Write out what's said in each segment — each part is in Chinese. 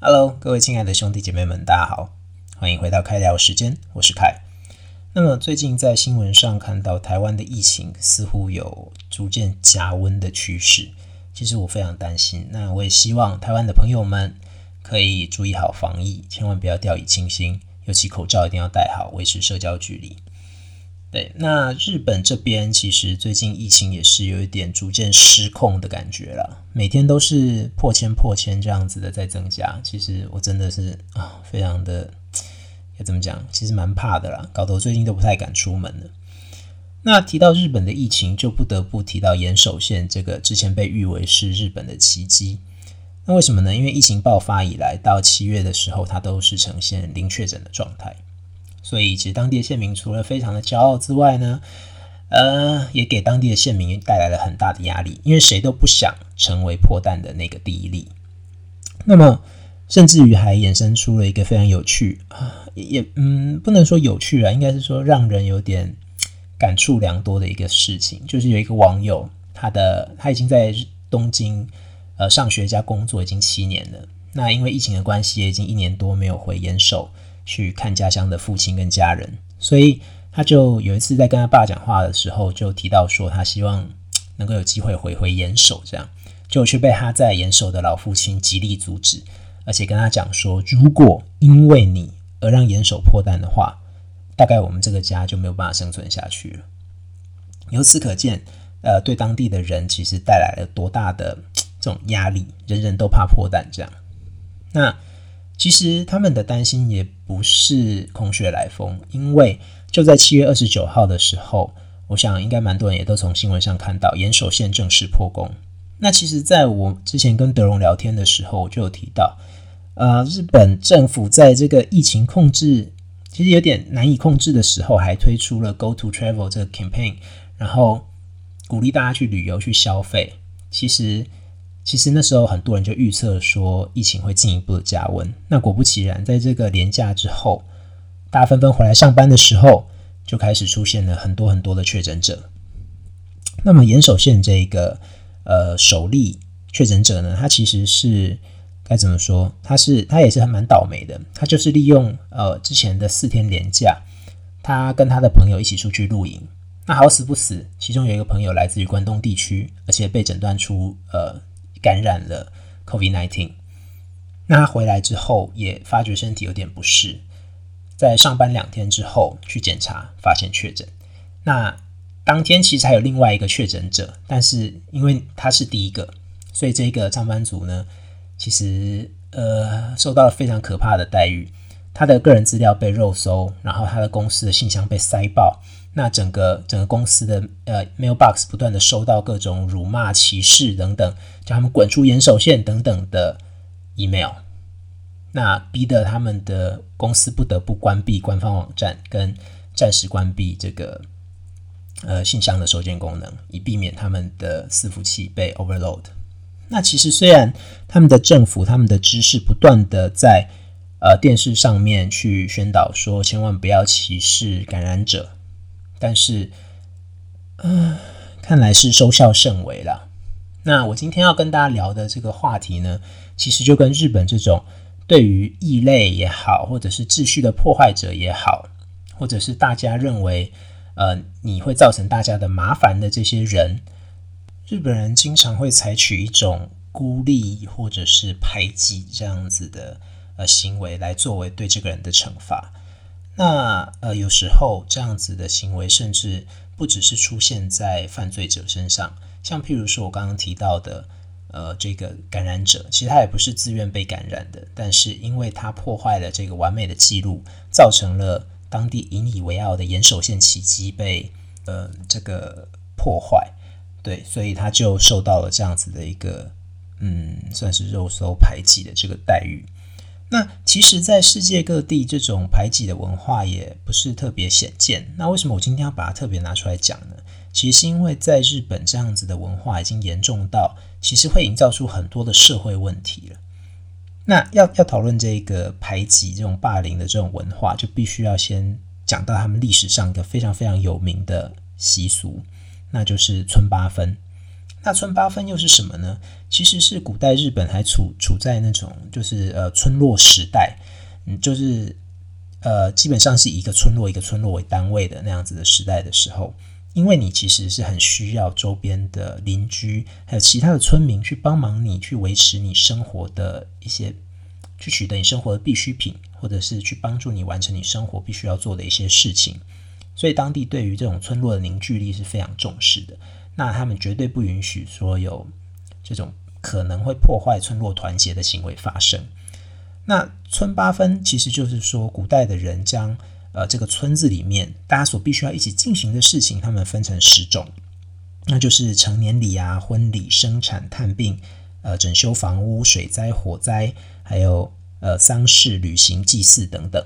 Hello，各位亲爱的兄弟姐妹们，大家好，欢迎回到开聊时间，我是凯。那么最近在新闻上看到台湾的疫情似乎有逐渐加温的趋势，其实我非常担心。那我也希望台湾的朋友们可以注意好防疫，千万不要掉以轻心，尤其口罩一定要戴好，维持社交距离。对，那日本这边其实最近疫情也是有一点逐渐失控的感觉了，每天都是破千破千这样子的在增加。其实我真的是啊，非常的 要怎么讲？其实蛮怕的啦，搞得我最近都不太敢出门了。那提到日本的疫情，就不得不提到岩手县这个之前被誉为是日本的奇迹。那为什么呢？因为疫情爆发以来到七月的时候，它都是呈现零确诊的状态。所以，其实当地的县民除了非常的骄傲之外呢，呃，也给当地的县民带来了很大的压力，因为谁都不想成为破蛋的那个第一例。那么，甚至于还衍生出了一个非常有趣啊，也嗯，不能说有趣啊，应该是说让人有点感触良多的一个事情，就是有一个网友，他的他已经在东京呃上学加工作已经七年了，那因为疫情的关系，也已经一年多没有回岩手。去看家乡的父亲跟家人，所以他就有一次在跟他爸讲话的时候，就提到说他希望 能够有机会回回岩手，这样就却被他在岩手的老父亲极力阻止，而且跟他讲说，如果因为你而让岩手破蛋的话，大概我们这个家就没有办法生存下去了。由此可见，呃，对当地的人其实带来了多大的 这种压力，人人都怕破蛋这样。那。其实他们的担心也不是空穴来风，因为就在七月二十九号的时候，我想应该蛮多人也都从新闻上看到岩手县正式破功。那其实，在我之前跟德荣聊天的时候，我就有提到，呃，日本政府在这个疫情控制其实有点难以控制的时候，还推出了 Go to Travel 这个 campaign，然后鼓励大家去旅游去消费。其实。其实那时候很多人就预测说疫情会进一步的加温。那果不其然，在这个年假之后，大家纷纷回来上班的时候，就开始出现了很多很多的确诊者。那么岩手县这个呃首例确诊者呢，他其实是该怎么说？他是他也是很蛮倒霉的。他就是利用呃之前的四天连假，他跟他的朋友一起出去露营。那好死不死，其中有一个朋友来自于关东地区，而且被诊断出呃。感染了 COVID-19，那他回来之后也发觉身体有点不适，在上班两天之后去检查，发现确诊。那当天其实还有另外一个确诊者，但是因为他是第一个，所以这个上班族呢，其实呃受到了非常可怕的待遇。他的个人资料被肉搜，然后他的公司的信箱被塞爆。那整个整个公司的呃 mailbox 不断的收到各种辱骂、歧视等等，叫他们滚出岩手县等等的 email，那逼得他们的公司不得不关闭官方网站，跟暂时关闭这个呃信箱的收件功能，以避免他们的伺服器被 overload。那其实虽然他们的政府、他们的知识不断的在呃电视上面去宣导说，千万不要歧视感染者。但是，嗯，看来是收效甚微了。那我今天要跟大家聊的这个话题呢，其实就跟日本这种对于异类也好，或者是秩序的破坏者也好，或者是大家认为呃你会造成大家的麻烦的这些人，日本人经常会采取一种孤立或者是排挤这样子的呃行为来作为对这个人的惩罚。那呃，有时候这样子的行为，甚至不只是出现在犯罪者身上，像譬如说我刚刚提到的，呃，这个感染者，其实他也不是自愿被感染的，但是因为他破坏了这个完美的记录，造成了当地引以为傲的岩手县奇迹被呃这个破坏，对，所以他就受到了这样子的一个嗯，算是肉搜排挤的这个待遇。那其实，在世界各地，这种排挤的文化也不是特别显见。那为什么我今天要把它特别拿出来讲呢？其实是因为在日本这样子的文化已经严重到，其实会营造出很多的社会问题了。那要要讨论这个排挤、这种霸凌的这种文化，就必须要先讲到他们历史上一个非常非常有名的习俗，那就是村八分。那村八分又是什么呢？其实是古代日本还处处在那种就是呃村落时代，嗯，就是呃基本上是一个村落一个村落为单位的那样子的时代的时候，因为你其实是很需要周边的邻居还有其他的村民去帮忙你去维持你生活的一些，去取得你生活的必需品，或者是去帮助你完成你生活必须要做的一些事情，所以当地对于这种村落的凝聚力是非常重视的。那他们绝对不允许说有这种可能会破坏村落团结的行为发生。那村八分其实就是说，古代的人将呃这个村子里面大家所必须要一起进行的事情，他们分成十种，那就是成年礼啊、婚礼、生产、探病、呃整修房屋、水灾、火灾，还有呃丧事、旅行、祭祀等等。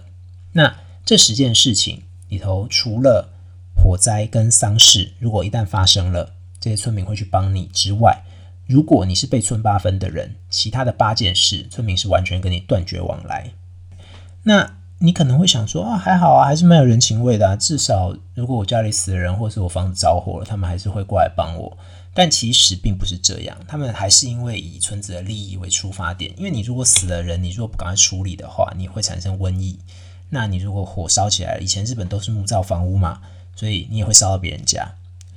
那这十件事情里头，除了火灾跟丧事，如果一旦发生了，这些村民会去帮你之外，如果你是被村八分的人，其他的八件事，村民是完全跟你断绝往来。那你可能会想说啊，还好啊，还是蛮有人情味的啊。至少如果我家里死了人，或是我房子着火了，他们还是会过来帮我。但其实并不是这样，他们还是因为以村子的利益为出发点。因为你如果死了人，你如果不赶快处理的话，你会产生瘟疫。那你如果火烧起来了，以前日本都是木造房屋嘛，所以你也会烧到别人家。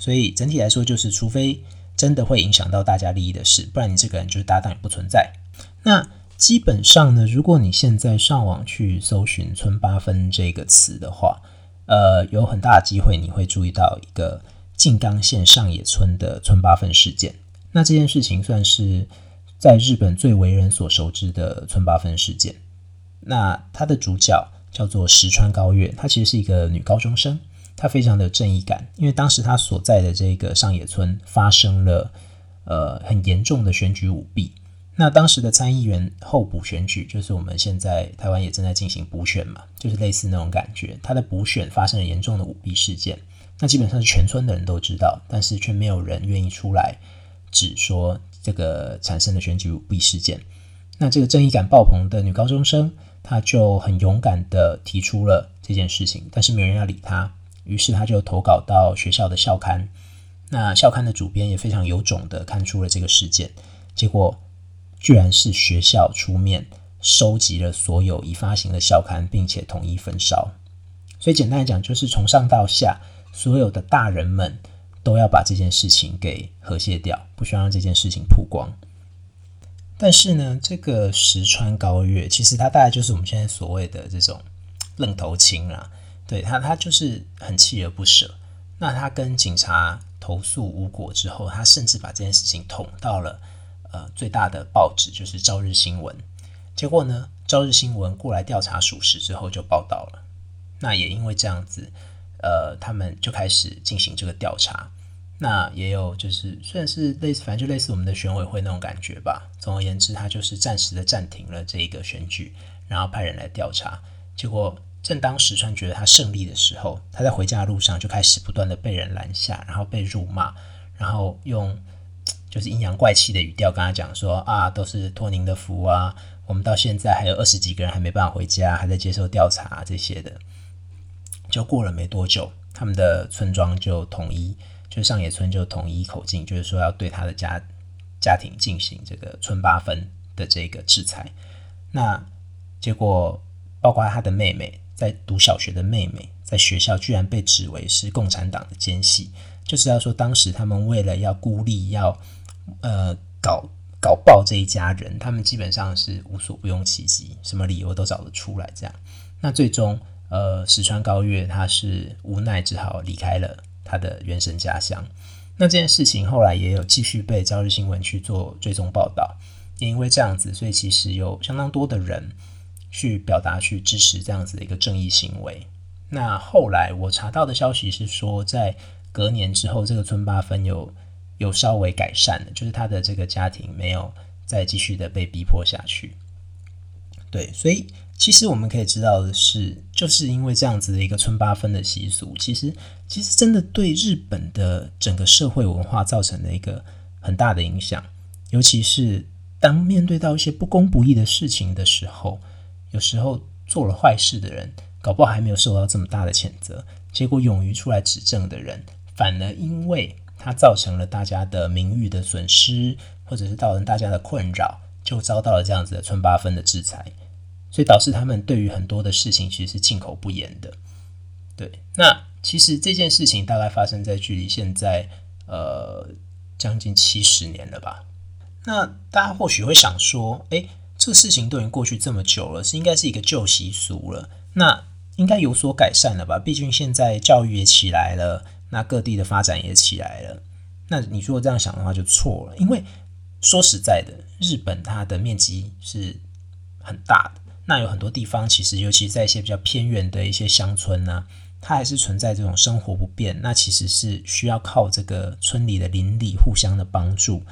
所以整体来说，就是除非真的会影响到大家利益的事，不然你这个人就是搭档也不存在。那基本上呢，如果你现在上网去搜寻“村八分”这个词的话，呃，有很大的机会你会注意到一个静冈县上野村的村八分事件。那这件事情算是在日本最为人所熟知的村八分事件。那它的主角叫做石川高月，她其实是一个女高中生。他非常的正义感，因为当时他所在的这个上野村发生了呃很严重的选举舞弊。那当时的参议员候补选举，就是我们现在台湾也正在进行补选嘛，就是类似那种感觉。他的补选发生了严重的舞弊事件，那基本上是全村的人都知道，但是却没有人愿意出来指说这个产生的选举舞弊事件。那这个正义感爆棚的女高中生，她就很勇敢的提出了这件事情，但是没有人要理她。于是他就投稿到学校的校刊，那校刊的主编也非常有种的看出了这个事件，结果居然是学校出面收集了所有已发行的校刊，并且统一焚烧。所以简单来讲，就是从上到下，所有的大人们都要把这件事情给和谐掉，不需要让这件事情曝光。但是呢，这个石川高月其实他大概就是我们现在所谓的这种愣头青啊。对他，他就是很锲而不舍。那他跟警察投诉无果之后，他甚至把这件事情捅到了呃最大的报纸，就是《朝日新闻》。结果呢，《朝日新闻》过来调查属实之后就报道了。那也因为这样子，呃，他们就开始进行这个调查。那也有就是虽然是类似，反正就类似我们的选委会那种感觉吧。总而言之，他就是暂时的暂停了这一个选举，然后派人来调查。结果。正当石川觉得他胜利的时候，他在回家的路上就开始不断的被人拦下，然后被辱骂，然后用就是阴阳怪气的语调跟他讲说啊，都是托您的福啊，我们到现在还有二十几个人还没办法回家，还在接受调查这些的。就过了没多久，他们的村庄就统一，就上野村就统一口径，就是说要对他的家家庭进行这个村八分的这个制裁。那结果包括他的妹妹。在读小学的妹妹，在学校居然被指为是共产党的奸细，就知道说当时他们为了要孤立，要呃搞搞爆这一家人，他们基本上是无所不用其极，什么理由都找得出来。这样，那最终呃石川高月他是无奈只好离开了他的原生家乡。那这件事情后来也有继续被朝日新闻去做追踪报道，也因为这样子，所以其实有相当多的人。去表达、去支持这样子的一个正义行为。那后来我查到的消息是说，在隔年之后，这个村八分有有稍微改善了，就是他的这个家庭没有再继续的被逼迫下去。对，所以其实我们可以知道的是，就是因为这样子的一个村八分的习俗，其实其实真的对日本的整个社会文化造成了一个很大的影响，尤其是当面对到一些不公不义的事情的时候。有时候做了坏事的人，搞不好还没有受到这么大的谴责，结果勇于出来指证的人，反而因为他造成了大家的名誉的损失，或者是造成大家的困扰，就遭到了这样子的村八分的制裁，所以导致他们对于很多的事情其实是进口不言的。对，那其实这件事情大概发生在距离现在呃将近七十年了吧。那大家或许会想说，诶，这个事情都已经过去这么久了，是应该是一个旧习俗了，那应该有所改善了吧？毕竟现在教育也起来了，那各地的发展也起来了。那你如果这样想的话，就错了。因为说实在的，日本它的面积是很大的，那有很多地方其实，尤其在一些比较偏远的一些乡村呢。它还是存在这种生活不便，那其实是需要靠这个村里的邻里互相的帮助，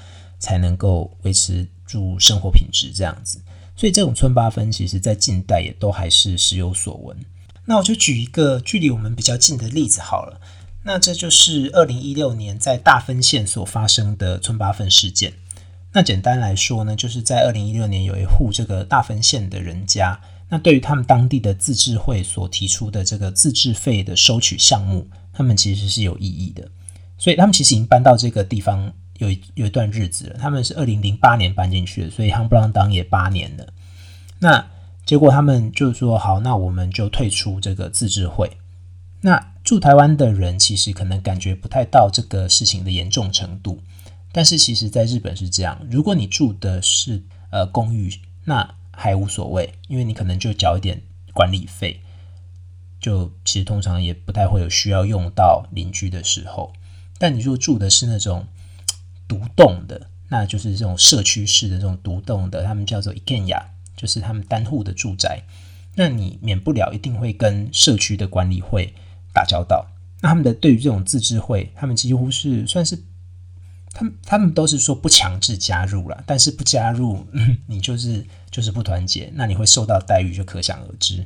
才能够维持住生活品质这样子。所以这种村八分，其实在近代也都还是时有所闻。那我就举一个距离我们比较近的例子好了。那这就是二零一六年在大分县所发生的村八分事件。那简单来说呢，就是在二零一六年有一户这个大分县的人家。那对于他们当地的自治会所提出的这个自治费的收取项目，他们其实是有异议的，所以他们其实已经搬到这个地方有有一段日子了。他们是二零零八年搬进去的，所以夯不啷当也八年了。那结果他们就说好，那我们就退出这个自治会。那住台湾的人其实可能感觉不太到这个事情的严重程度，但是其实在日本是这样，如果你住的是呃公寓，那还无所谓，因为你可能就缴一点管理费，就其实通常也不太会有需要用到邻居的时候。但你如果住的是那种独栋的，那就是这种社区式的这种独栋的，他们叫做一间雅，就是他们单户的住宅，那你免不了一定会跟社区的管理会打交道。那他们的对于这种自治会，他们几乎是算是。他们他们都是说不强制加入了，但是不加入，你就是就是不团结，那你会受到待遇就可想而知。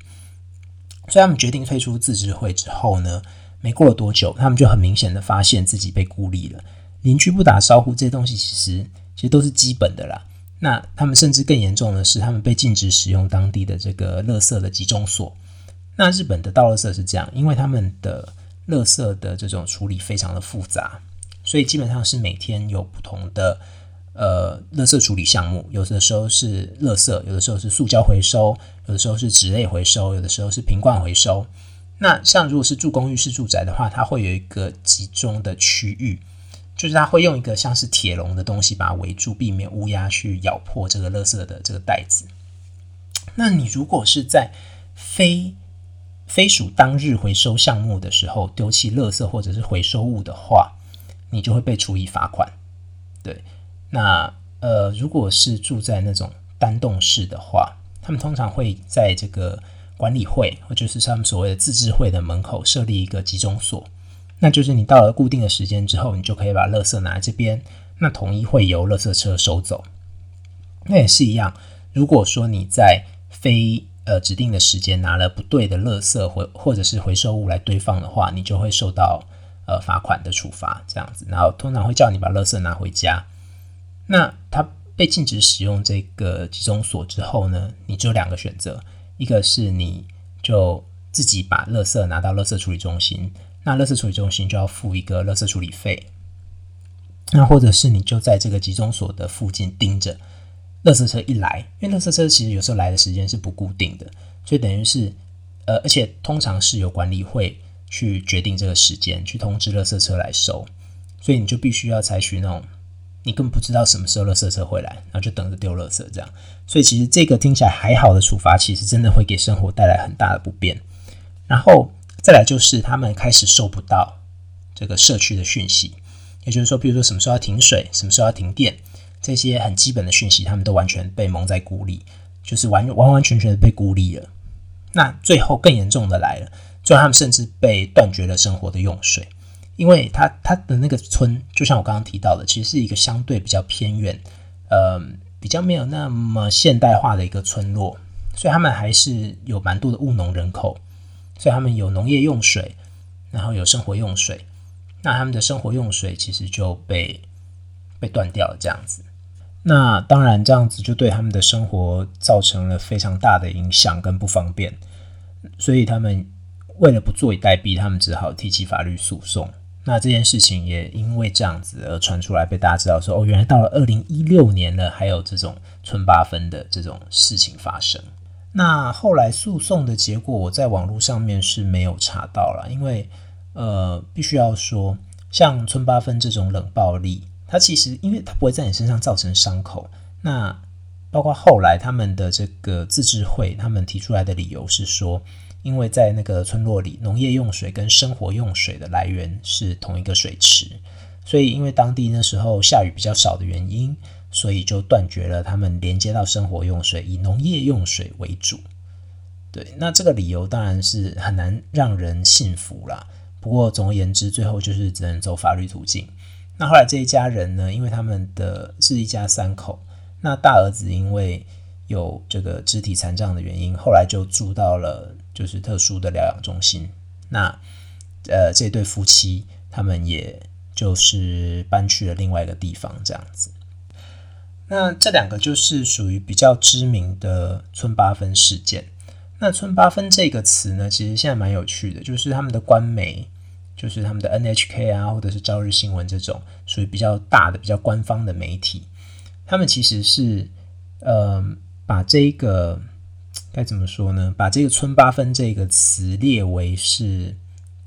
所以他们决定退出自治会之后呢，没过了多久，他们就很明显的发现自己被孤立了。邻居不打招呼，这些东西其实其实都是基本的啦。那他们甚至更严重的是，他们被禁止使用当地的这个垃圾的集中所。那日本的倒垃圾是这样，因为他们的垃圾的这种处理非常的复杂。所以基本上是每天有不同的呃垃圾处理项目，有的时候是垃圾，有的时候是塑胶回收，有的时候是纸类回收，有的时候是瓶罐回收。那像如果是住公寓式住宅的话，它会有一个集中的区域，就是它会用一个像是铁笼的东西把它围住，避免乌鸦去咬破这个垃圾的这个袋子。那你如果是在非非属当日回收项目的时候丢弃垃圾或者是回收物的话，你就会被处以罚款，对。那呃，如果是住在那种单栋式的话，他们通常会在这个管理会，或者是他们所谓的自治会的门口设立一个集中所。那就是你到了固定的时间之后，你就可以把垃圾拿来这边，那统一会由垃圾车收走。那也是一样，如果说你在非呃指定的时间拿了不对的垃圾或或者是回收物来堆放的话，你就会受到。呃，罚款的处罚这样子，然后通常会叫你把垃圾拿回家。那他被禁止使用这个集中所之后呢，你只有两个选择：一个是你就自己把垃圾拿到垃圾处理中心，那垃圾处理中心就要付一个垃圾处理费；那或者是你就在这个集中所的附近盯着垃圾车一来，因为垃圾车其实有时候来的时间是不固定的，所以等于是呃，而且通常是由管理会。去决定这个时间，去通知垃圾车来收，所以你就必须要采取那种你根本不知道什么时候垃圾车会来，然后就等着丢垃圾这样。所以其实这个听起来还好的处罚，其实真的会给生活带来很大的不便。然后再来就是他们开始收不到这个社区的讯息，也就是说，比如说什么时候要停水，什么时候要停电，这些很基本的讯息，他们都完全被蒙在鼓里，就是完完完全全的被孤立了。那最后更严重的来了。所以他们甚至被断绝了生活的用水，因为他他的那个村，就像我刚刚提到的，其实是一个相对比较偏远，呃，比较没有那么现代化的一个村落，所以他们还是有蛮多的务农人口，所以他们有农业用水，然后有生活用水，那他们的生活用水其实就被被断掉了这样子，那当然这样子就对他们的生活造成了非常大的影响跟不方便，所以他们。为了不坐以待毙，他们只好提起法律诉讼。那这件事情也因为这样子而传出来，被大家知道说，哦，原来到了二零一六年了，还有这种村八分的这种事情发生。那后来诉讼的结果，我在网络上面是没有查到了，因为呃，必须要说，像村八分这种冷暴力，它其实因为它不会在你身上造成伤口。那包括后来他们的这个自治会，他们提出来的理由是说。因为在那个村落里，农业用水跟生活用水的来源是同一个水池，所以因为当地那时候下雨比较少的原因，所以就断绝了他们连接到生活用水，以农业用水为主。对，那这个理由当然是很难让人信服啦。不过总而言之，最后就是只能走法律途径。那后来这一家人呢，因为他们的是一家三口，那大儿子因为有这个肢体残障的原因，后来就住到了。就是特殊的疗养中心，那呃这对夫妻他们也就是搬去了另外一个地方，这样子。那这两个就是属于比较知名的村八分事件。那村八分这个词呢，其实现在蛮有趣的，就是他们的官媒，就是他们的 NHK 啊，或者是朝日新闻这种属于比较大的、比较官方的媒体，他们其实是呃把这个。该怎么说呢？把这个“村八分”这个词列为是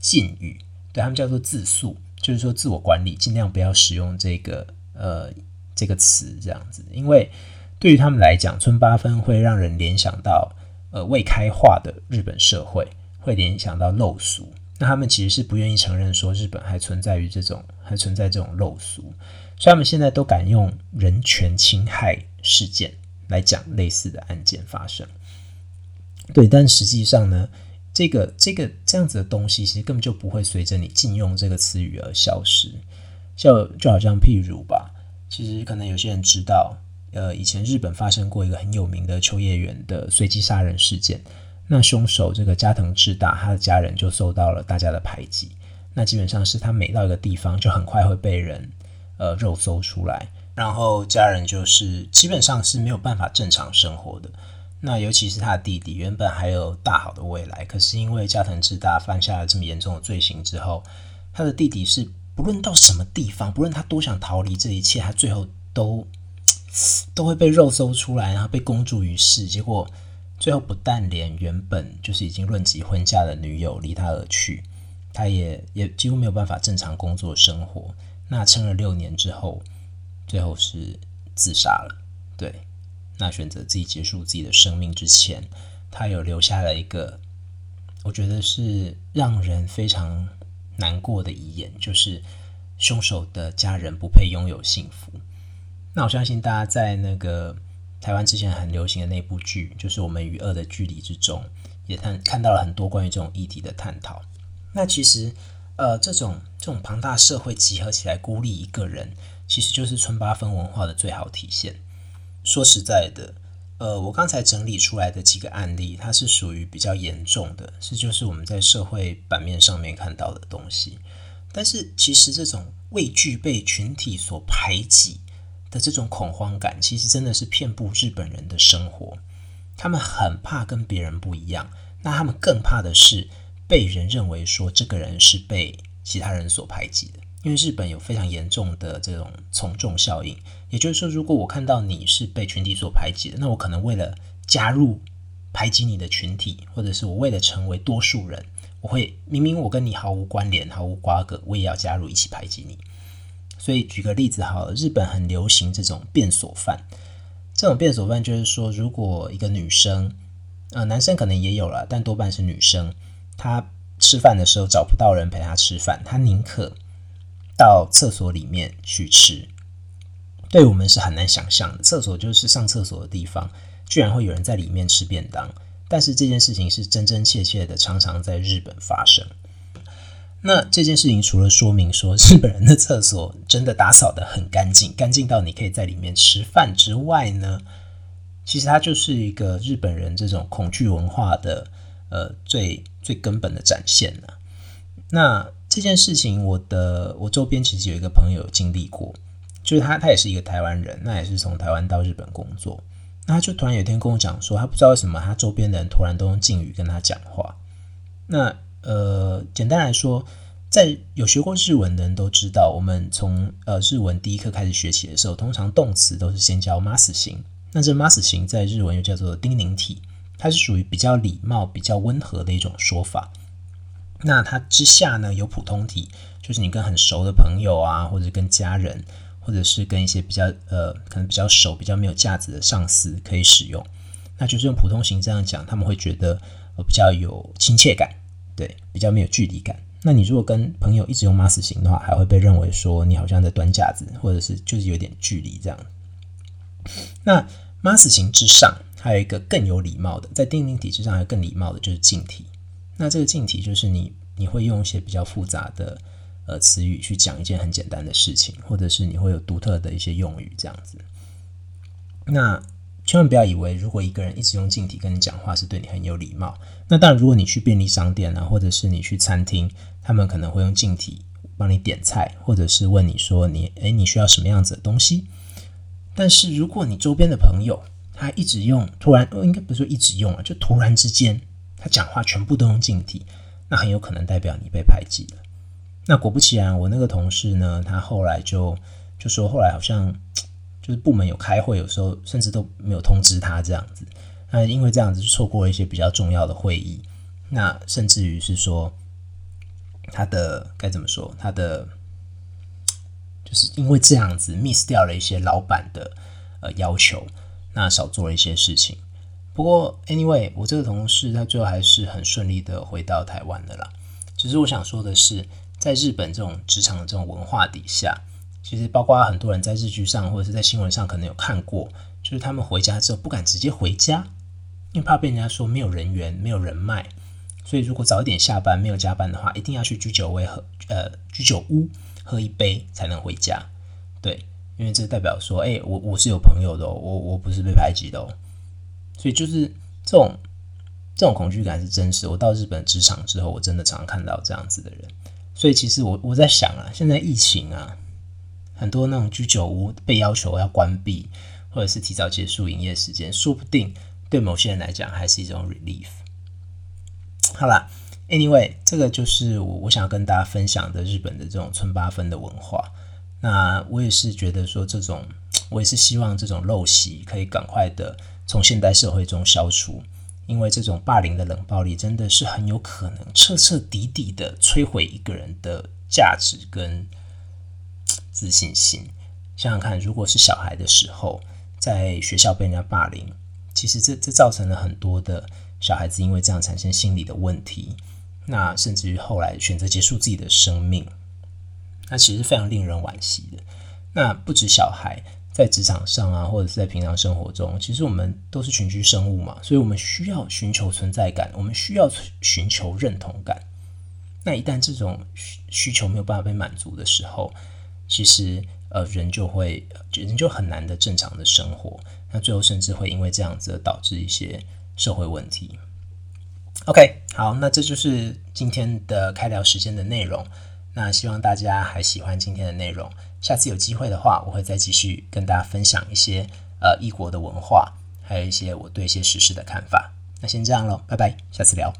禁语，对他们叫做自诉，就是说自我管理，尽量不要使用这个呃这个词这样子。因为对于他们来讲，“村八分”会让人联想到呃未开化的日本社会，会联想到陋俗。那他们其实是不愿意承认说日本还存在于这种还存在这种陋俗，所以他们现在都敢用人权侵害事件来讲类似的案件发生。对，但实际上呢，这个这个这样子的东西，其实根本就不会随着你禁用这个词语而消失。就就好像譬如吧，其实可能有些人知道，呃，以前日本发生过一个很有名的秋叶原的随机杀人事件。那凶手这个加藤智大，他的家人就受到了大家的排挤。那基本上是他每到一个地方，就很快会被人呃肉搜出来，然后家人就是基本上是没有办法正常生活的。那尤其是他的弟弟，原本还有大好的未来，可是因为加藤智大犯下了这么严重的罪行之后，他的弟弟是不论到什么地方，不论他多想逃离这一切，他最后都 都会被肉搜出来，然后被公诸于世。结果最后不但连原本就是已经论及婚嫁的女友离他而去，他也也几乎没有办法正常工作生活。那撑了六年之后，最后是自杀了。对。那选择自己结束自己的生命之前，他有留下了一个，我觉得是让人非常难过的遗言，就是凶手的家人不配拥有幸福。那我相信大家在那个台湾之前很流行的那部剧，就是《我们与恶的距离》之中，也看看到了很多关于这种议题的探讨。那其实，呃，这种这种庞大社会集合起来孤立一个人，其实就是村八分文化的最好体现。说实在的，呃，我刚才整理出来的几个案例，它是属于比较严重的，是就是我们在社会版面上面看到的东西。但是其实这种畏惧被群体所排挤的这种恐慌感，其实真的是遍布日本人的生活。他们很怕跟别人不一样，那他们更怕的是被人认为说这个人是被其他人所排挤的。因为日本有非常严重的这种从众效应，也就是说，如果我看到你是被群体所排挤的，那我可能为了加入排挤你的群体，或者是我为了成为多数人，我会明明我跟你毫无关联、毫无瓜葛，我也要加入一起排挤你。所以举个例子好了，日本很流行这种变锁犯，这种变锁犯就是说，如果一个女生，呃，男生可能也有了，但多半是女生，她吃饭的时候找不到人陪她吃饭，她宁可。到厕所里面去吃，对我们是很难想象的。厕所就是上厕所的地方，居然会有人在里面吃便当。但是这件事情是真真切切的，常常在日本发生。那这件事情除了说明说日本人的厕所真的打扫的很干净，干净到你可以在里面吃饭之外呢，其实它就是一个日本人这种恐惧文化的呃最最根本的展现了。那。这件事情，我的我周边其实有一个朋友经历过，就是他，他也是一个台湾人，那也是从台湾到日本工作，那他就突然有一天跟我讲说，他不知道为什么他周边的人突然都用敬语跟他讲话。那呃，简单来说，在有学过日文的人都知道，我们从呃日文第一课开始学起的时候，通常动词都是先教 mas 型。那这 mas 型在日文又叫做丁宁体，它是属于比较礼貌、比较温和的一种说法。那它之下呢有普通体，就是你跟很熟的朋友啊，或者跟家人，或者是跟一些比较呃可能比较熟、比较没有架子的上司可以使用。那就是用普通型这样讲，他们会觉得呃比较有亲切感，对，比较没有距离感。那你如果跟朋友一直用 mas 型的话，还会被认为说你好像在端架子，或者是就是有点距离这样。那 mas 型之上还有一个更有礼貌的，在定定体之上还有更礼貌的，就是敬体。那这个敬体就是你你会用一些比较复杂的呃词语去讲一件很简单的事情，或者是你会有独特的一些用语这样子。那千万不要以为，如果一个人一直用敬体跟你讲话，是对你很有礼貌。那当然，如果你去便利商店啊，或者是你去餐厅，他们可能会用敬体帮你点菜，或者是问你说你诶你需要什么样子的东西。但是如果你周边的朋友他一直用，突然应该不是说一直用啊，就突然之间他讲话全部都用敬体，那很有可能代表你被排挤了。那果不其然，我那个同事呢，他后来就就说，后来好像。就是部门有开会，有时候甚至都没有通知他这样子，那因为这样子就错过了一些比较重要的会议，那甚至于是说他的该怎么说，他的就是因为这样子 miss 掉了一些老板的呃要求，那少做了一些事情。不过 anyway，我这个同事他最后还是很顺利的回到台湾的啦。只是我想说的是，在日本这种职场的这种文化底下。其实，包括很多人在日剧上或者是在新闻上可能有看过，就是他们回家之后不敢直接回家，因为怕被人家说没有人缘、没有人脉。所以，如果早一点下班没有加班的话，一定要去居酒屋喝呃居酒屋喝一杯才能回家。对，因为这代表说，哎，我我是有朋友的，我我不是被排挤的。哦。所以，就是这种这种恐惧感是真实。我到日本职场之后，我真的常看到这样子的人。所以，其实我我在想啊，现在疫情啊。很多那种居酒屋被要求要关闭，或者是提早结束营业时间，说不定对某些人来讲还是一种 relief。好啦 a n y w a y 这个就是我我想要跟大家分享的日本的这种村八分的文化。那我也是觉得说，这种我也是希望这种陋习可以赶快的从现代社会中消除，因为这种霸凌的冷暴力真的是很有可能彻彻底底的摧毁一个人的价值跟。自信心，想想看，如果是小孩的时候，在学校被人家霸凌，其实这这造成了很多的小孩子因为这样产生心理的问题，那甚至于后来选择结束自己的生命，那其实非常令人惋惜的。那不止小孩在职场上啊，或者是在平常生活中，其实我们都是群居生物嘛，所以我们需要寻求存在感，我们需要寻求认同感。那一旦这种需求没有办法被满足的时候，其实，呃，人就会，人就很难的正常的生活，那最后甚至会因为这样子导致一些社会问题。OK，好，那这就是今天的开聊时间的内容。那希望大家还喜欢今天的内容，下次有机会的话，我会再继续跟大家分享一些呃异国的文化，还有一些我对一些时事的看法。那先这样喽，拜拜，下次聊。